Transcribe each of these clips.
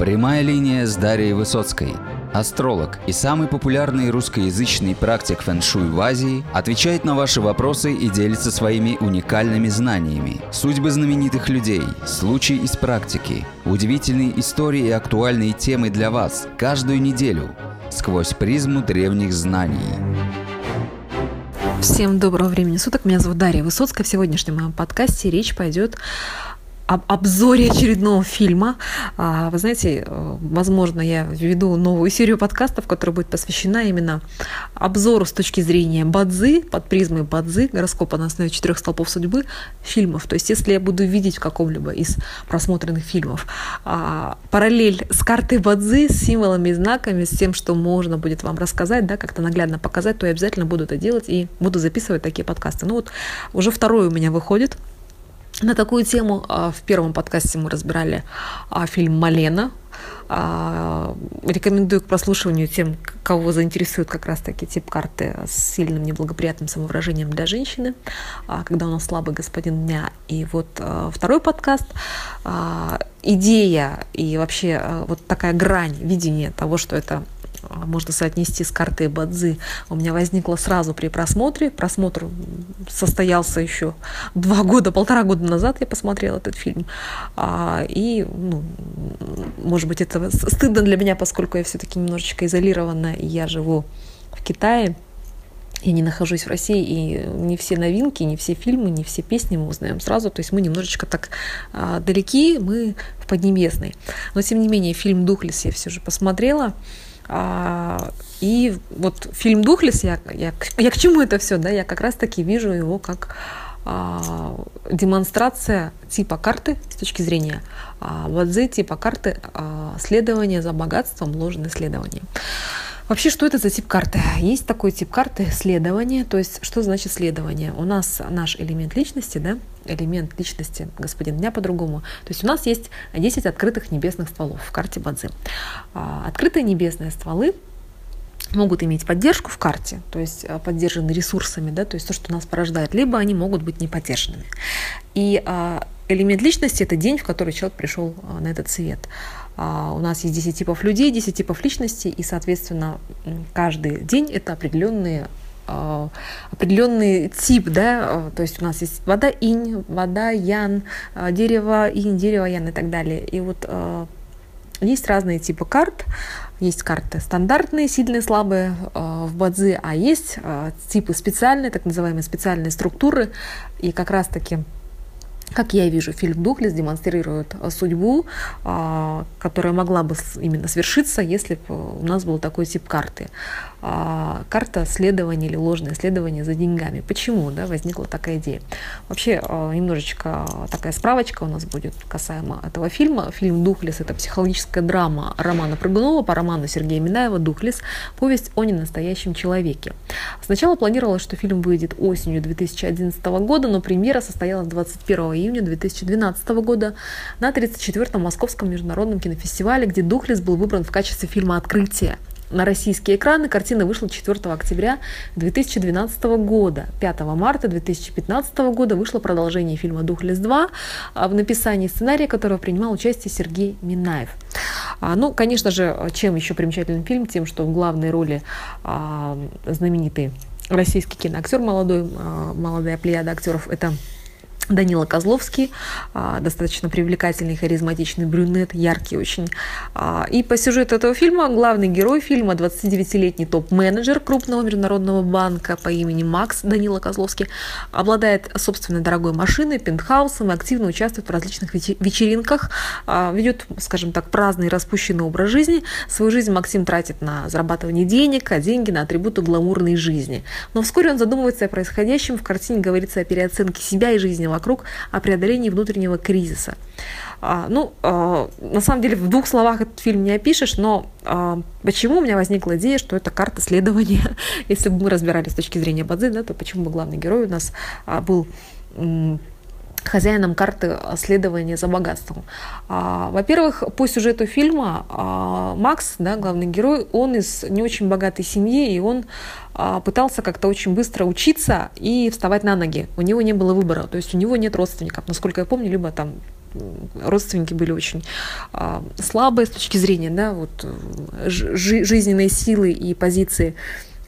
Прямая линия с Дарьей Высоцкой. Астролог и самый популярный русскоязычный практик фэн-шуй в Азии отвечает на ваши вопросы и делится своими уникальными знаниями. Судьбы знаменитых людей, случаи из практики, удивительные истории и актуальные темы для вас каждую неделю сквозь призму древних знаний. Всем доброго времени суток. Меня зовут Дарья Высоцкая. В сегодняшнем моем подкасте речь пойдет об обзоре очередного фильма. А, вы знаете, э, возможно, я введу новую серию подкастов, которая будет посвящена именно обзору с точки зрения Бадзы, под призмой Бадзы, гороскопа на основе четырех столпов судьбы фильмов. То есть, если я буду видеть в каком-либо из просмотренных фильмов а, параллель с картой Бадзы, с символами и знаками, с тем, что можно будет вам рассказать, да, как-то наглядно показать, то я обязательно буду это делать и буду записывать такие подкасты. Ну вот уже второй у меня выходит – на такую тему а, в первом подкасте мы разбирали а, фильм «Малена». А, рекомендую к прослушиванию тем, кого заинтересует как раз-таки тип карты с сильным неблагоприятным самовыражением для женщины, когда у нас слабый господин дня. И вот второй подкаст идея и вообще вот такая грань видения того, что это можно соотнести с картой Бадзи, у меня возникло сразу при просмотре. Просмотр состоялся еще два года, полтора года назад я посмотрела этот фильм. А, и, ну, может быть, это стыдно для меня, поскольку я все-таки немножечко изолирована, и я живу в Китае. Я не нахожусь в России, и не все новинки, не все фильмы, не все песни мы узнаем сразу. То есть мы немножечко так а, далеки, мы в Поднебесной. Но, тем не менее, фильм «Духлес» я все же посмотрела. А, и вот фильм «Духлес», я, я, я к чему это все, да, я как раз-таки вижу его как а, демонстрация типа карты с точки зрения а, Вадзе, типа карты а, следования за богатством, ложное следование. Вообще, что это за тип карты? Есть такой тип карты следование, то есть что значит следование? У нас наш элемент личности, да, элемент личности господин дня по-другому. То есть у нас есть 10 открытых небесных стволов в карте Бадзи. А, открытые небесные стволы могут иметь поддержку в карте, то есть а, поддержаны ресурсами, да, то есть то, что нас порождает, либо они могут быть не поддержанными. И а, элемент личности – это день, в который человек пришел на этот свет. А, у нас есть 10 типов людей, 10 типов личностей, и, соответственно, каждый день это определенные а, определенный тип, да, а, то есть у нас есть вода инь, вода ян, дерево инь, дерево ян и так далее. И вот есть разные типы карт. Есть карты стандартные, сильные, слабые в бадзи, а есть типы специальные, так называемые специальные структуры. И как раз-таки как я вижу, фильм «Духлес» демонстрирует э, судьбу, а, которая могла бы именно свершиться, если бы у нас был такой тип карты. А, карта следования или ложное следование за деньгами. Почему да, возникла такая идея? Вообще, а, немножечко такая справочка у нас будет касаемо этого фильма. Фильм «Духлес» — это психологическая драма Романа Прыгунова по роману Сергея Минаева «Духлес. Повесть о ненастоящем человеке». Сначала планировалось, что фильм выйдет осенью 2011 года, но премьера состоялась 21 июня 2012 года на 34-м Московском международном кинофестивале, где «Духлес» был выбран в качестве фильма «Открытие» на российские экраны. Картина вышла 4 октября 2012 года. 5 марта 2015 года вышло продолжение фильма «Духлес 2», а, в написании сценария которого принимал участие Сергей Минаев. А, ну, конечно же, чем еще примечателен фильм? Тем, что в главной роли а, знаменитый российский киноактер молодой, молодая плеяда актеров – это Данила Козловский, а, достаточно привлекательный, харизматичный брюнет, яркий очень. А, и по сюжету этого фильма главный герой фильма 29-летний топ-менеджер крупного международного банка по имени Макс Данила Козловский обладает собственной дорогой машиной, пентхаусом и активно участвует в различных вечеринках, а, ведет, скажем так, праздный распущенный образ жизни. Свою жизнь Максим тратит на зарабатывание денег, а деньги на атрибуты гламурной жизни. Но вскоре он задумывается о происходящем. В картине говорится о переоценке себя и жизни вокруг, о преодолении внутреннего кризиса. А, ну, а, на самом деле, в двух словах этот фильм не опишешь, но а, почему у меня возникла идея, что это карта следования, если бы мы разбирались с точки зрения Бадзи, да, то почему бы главный герой у нас был хозяином карты следования за богатством. А, во-первых, по сюжету фильма а, Макс, да, главный герой, он из не очень богатой семьи, и он а, пытался как-то очень быстро учиться и вставать на ноги. У него не было выбора, то есть у него нет родственников, насколько я помню, либо там родственники были очень слабые с точки зрения да, вот, жи- жизненной силы и позиции.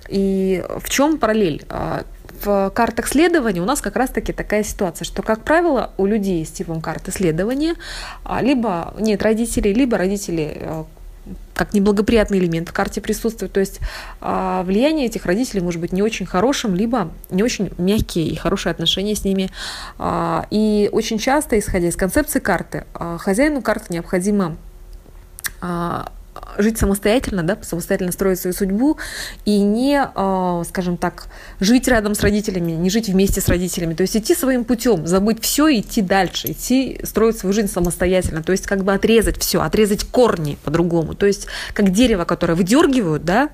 И в чем параллель? А, в картах следования у нас как раз-таки такая ситуация, что, как правило, у людей с типом карты следования а, либо нет родителей, либо родители а, как неблагоприятный элемент в карте присутствует. То есть э, влияние этих родителей может быть не очень хорошим, либо не очень мягкие и хорошие отношения с ними. Э, и очень часто, исходя из концепции карты, э, хозяину карты необходимо жить самостоятельно, да, самостоятельно строить свою судьбу и не, а, скажем так, жить рядом с родителями, не жить вместе с родителями. То есть идти своим путем, забыть все и идти дальше, идти строить свою жизнь самостоятельно. То есть как бы отрезать все, отрезать корни по-другому. То есть как дерево, которое выдергивают, да,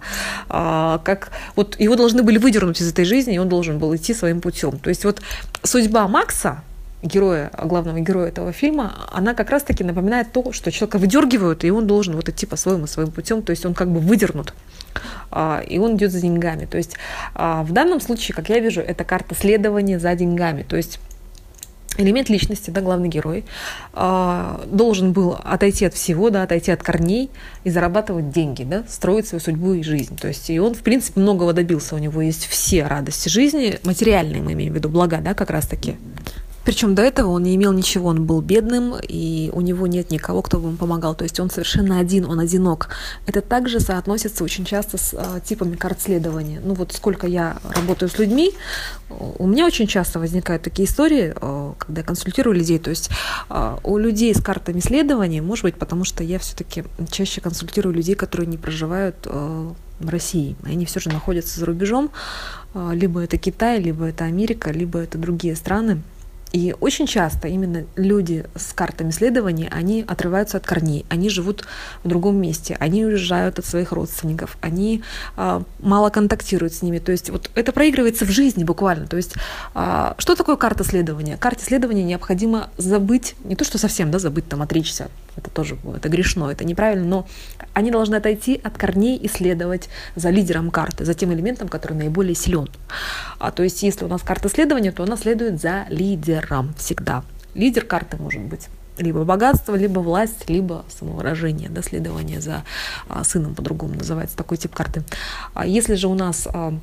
а, как вот его должны были выдернуть из этой жизни, и он должен был идти своим путем. То есть вот судьба Макса, героя, главного героя этого фильма, она как раз-таки напоминает то, что человека выдергивают, и он должен вот идти по-своему, своим путем, то есть он как бы выдернут, а, и он идет за деньгами. То есть а, в данном случае, как я вижу, это карта следования за деньгами. То есть элемент личности, да, главный герой, а, должен был отойти от всего, да, отойти от корней и зарабатывать деньги, да, строить свою судьбу и жизнь. То есть и он, в принципе, многого добился. У него есть все радости жизни, материальные, мы имеем в виду, блага, да, как раз-таки. Причем до этого он не имел ничего, он был бедным, и у него нет никого, кто бы ему помогал. То есть он совершенно один, он одинок. Это также соотносится очень часто с а, типами карт следования. Ну вот сколько я работаю с людьми, у меня очень часто возникают такие истории, а, когда я консультирую людей. То есть а, у людей с картами следования, может быть, потому что я все-таки чаще консультирую людей, которые не проживают а, в России. Они все же находятся за рубежом. Либо это Китай, либо это Америка, либо это другие страны. И очень часто именно люди с картами следования, они отрываются от корней, они живут в другом месте, они уезжают от своих родственников, они а, мало контактируют с ними. То есть вот это проигрывается в жизни буквально. То есть а, что такое карта следования? Карте следования необходимо забыть, не то что совсем, да, забыть, там, отречься это тоже это грешно, это неправильно, но они должны отойти от корней и следовать за лидером карты, за тем элементом, который наиболее силен. А, то есть если у нас карта следования, то она следует за лидером всегда. Лидер карты может быть либо богатство, либо власть, либо самовыражение, да, следование за а, сыном по-другому называется такой тип карты. А если же у нас а,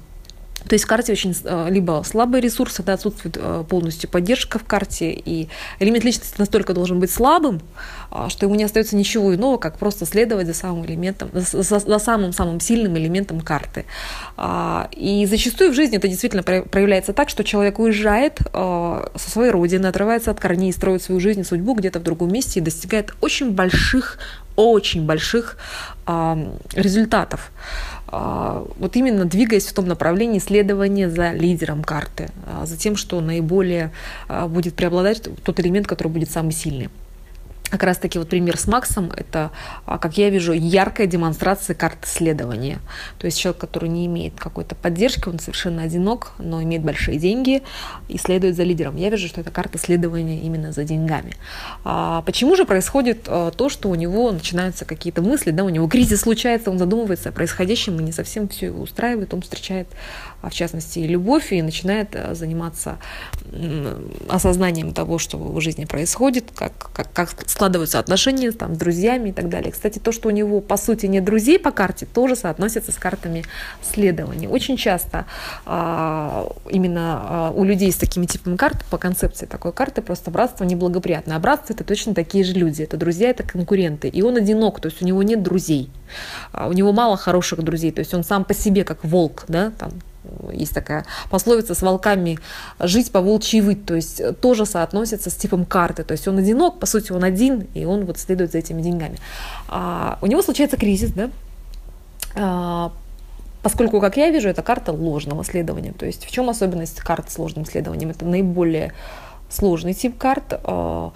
то есть в карте очень э, либо слабые ресурсы, да, отсутствует э, полностью поддержка в карте, и элемент личности настолько должен быть слабым, а, что ему не остается ничего иного, как просто следовать за самым элементом, за, самым-самым сильным элементом карты. А, и зачастую в жизни это действительно проявляется так, что человек уезжает э, со своей родины, отрывается от корней, строит свою жизнь судьбу где-то в другом месте и достигает очень больших, очень больших результатов. А, вот именно двигаясь в том направлении следования за лидером карты, а, за тем, что наиболее а, будет преобладать тот элемент, который будет самый сильный как раз таки вот пример с Максом, это, а, как я вижу, яркая демонстрация карты следования. То есть человек, который не имеет какой-то поддержки, он совершенно одинок, но имеет большие деньги и следует за лидером. Я вижу, что это карта следования именно за деньгами. А почему же происходит а, то, что у него начинаются какие-то мысли, да, у него кризис случается, он задумывается о происходящем и не совсем все его устраивает, он встречает а в частности, и любовь, и начинает заниматься осознанием того, что в жизни происходит, как, как, как складываются отношения там, с друзьями и так далее. Кстати, то, что у него, по сути, нет друзей по карте, тоже соотносится с картами следования. Очень часто а, именно а, у людей с такими типами карт, по концепции такой карты, просто братство неблагоприятное. А братство — это точно такие же люди. Это друзья, это конкуренты. И он одинок, то есть у него нет друзей. А, у него мало хороших друзей, то есть он сам по себе как волк, да, там, есть такая пословица с волками жить по волчьи выть, то есть тоже соотносится с типом карты, то есть он одинок, по сути он один, и он вот следует за этими деньгами. А, у него случается кризис, да, а, поскольку, как я вижу, это карта ложного следования, то есть в чем особенность карт с ложным следованием? Это наиболее сложный тип карт, а,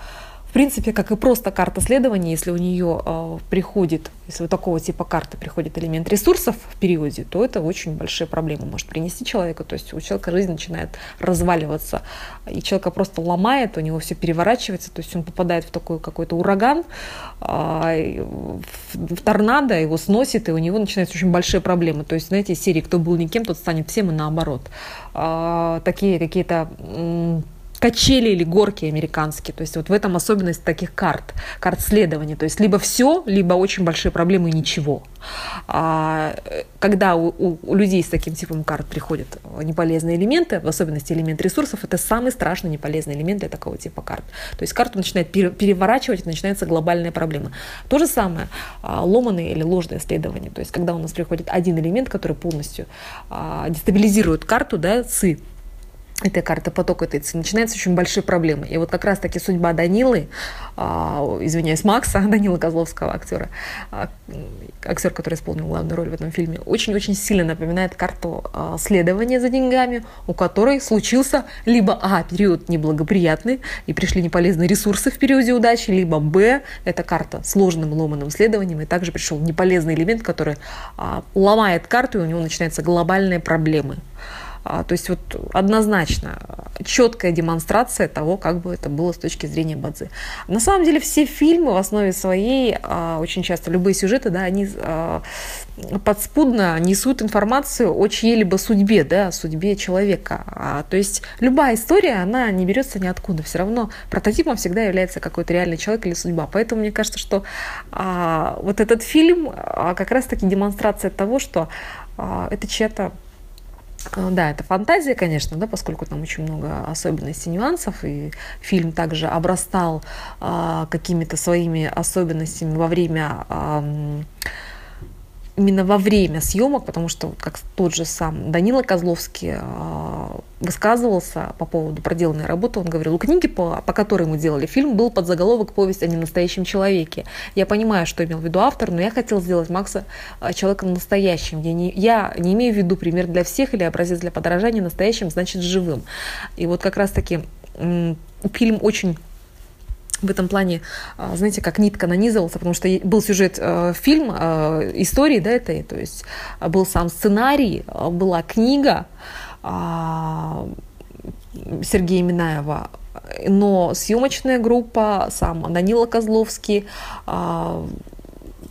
в принципе, как и просто карта следования, если у нее э, приходит, если у такого типа карты приходит элемент ресурсов в периоде, то это очень большие проблемы может принести человеку. То есть у человека жизнь начинает разваливаться, и человека просто ломает, у него все переворачивается, то есть он попадает в такой какой-то ураган, э, в торнадо, его сносит, и у него начинаются очень большие проблемы. То есть, знаете, серии «Кто был никем, тот станет всем» и наоборот. Э, такие какие-то качели или горки американские. То есть вот в этом особенность таких карт, карт следования. То есть либо все, либо очень большие проблемы и ничего. А, когда у, у, у людей с таким типом карт приходят неполезные элементы, в особенности элемент ресурсов, это самый страшный неполезный элемент для такого типа карт. То есть карту начинает переворачивать, и начинается глобальная проблема. То же самое а, ломаные или ложные следования. То есть когда у нас приходит один элемент, который полностью а, дестабилизирует карту, да, ЦИ, этой карты поток этой начинаются очень большие проблемы. И вот как раз-таки судьба Данилы, э, извиняюсь, Макса, Данила Козловского актера, э, актер, который исполнил главную роль в этом фильме, очень-очень сильно напоминает карту э, следования за деньгами, у которой случился либо А, период неблагоприятный, и пришли неполезные ресурсы в периоде удачи, либо Б, это карта сложным ломаным следованием, и также пришел неполезный элемент, который ломает карту, и у него начинаются глобальные проблемы. А, то есть вот однозначно четкая демонстрация того, как бы это было с точки зрения Бадзи. На самом деле все фильмы в основе своей, а, очень часто любые сюжеты, да, они а, подспудно несут информацию о чьей-либо судьбе, да, судьбе человека. То есть любая история, она не берется ниоткуда. Все равно прототипом всегда является какой-то реальный человек или судьба. Поэтому мне кажется, что вот этот фильм как раз-таки демонстрация того, что это чья-то да, это фантазия, конечно, да, поскольку там очень много особенностей, нюансов, и фильм также обрастал э, какими-то своими особенностями во время э, именно во время съемок, потому что, как тот же сам Данила Козловский э, высказывался по поводу проделанной работы, он говорил, у книги, по, по которой мы делали фильм, был подзаголовок «Повесть о ненастоящем человеке». Я понимаю, что имел в виду автор, но я хотел сделать Макса э, человеком настоящим. Я не, я не имею в виду пример для всех или образец для подражания настоящим, значит, живым. И вот как раз-таки фильм очень в этом плане, а, знаете, как нитка нанизывался, потому что был сюжет э, фильм, э, истории, да, этой, то есть а, был сам сценарий, а, была книга Сергея Минаева, но съемочная группа, сам Данила Козловский,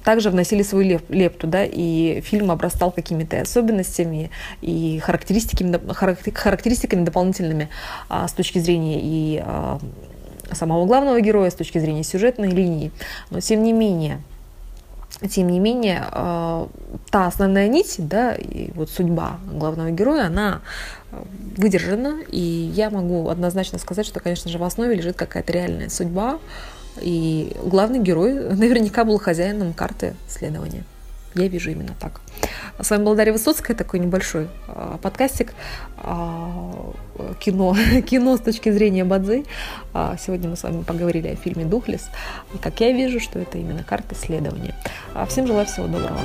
также вносили свою лепту, да, и фильм обрастал какими-то особенностями и характеристиками, характеристиками дополнительными с точки зрения и самого главного героя с точки зрения сюжетной линии. Но тем не менее, тем не менее, э, та основная нить, да, и вот судьба главного героя, она э, выдержана, и я могу однозначно сказать, что, конечно же, в основе лежит какая-то реальная судьба, и главный герой наверняка был хозяином карты следования. Я вижу именно так. С вами была Дарья Высоцкая, такой небольшой э, подкастик э, кино, кино с точки зрения Бадзи. Э, сегодня мы с вами поговорили о фильме «Духлес». И как я вижу, что это именно карта следования. Всем желаю всего доброго.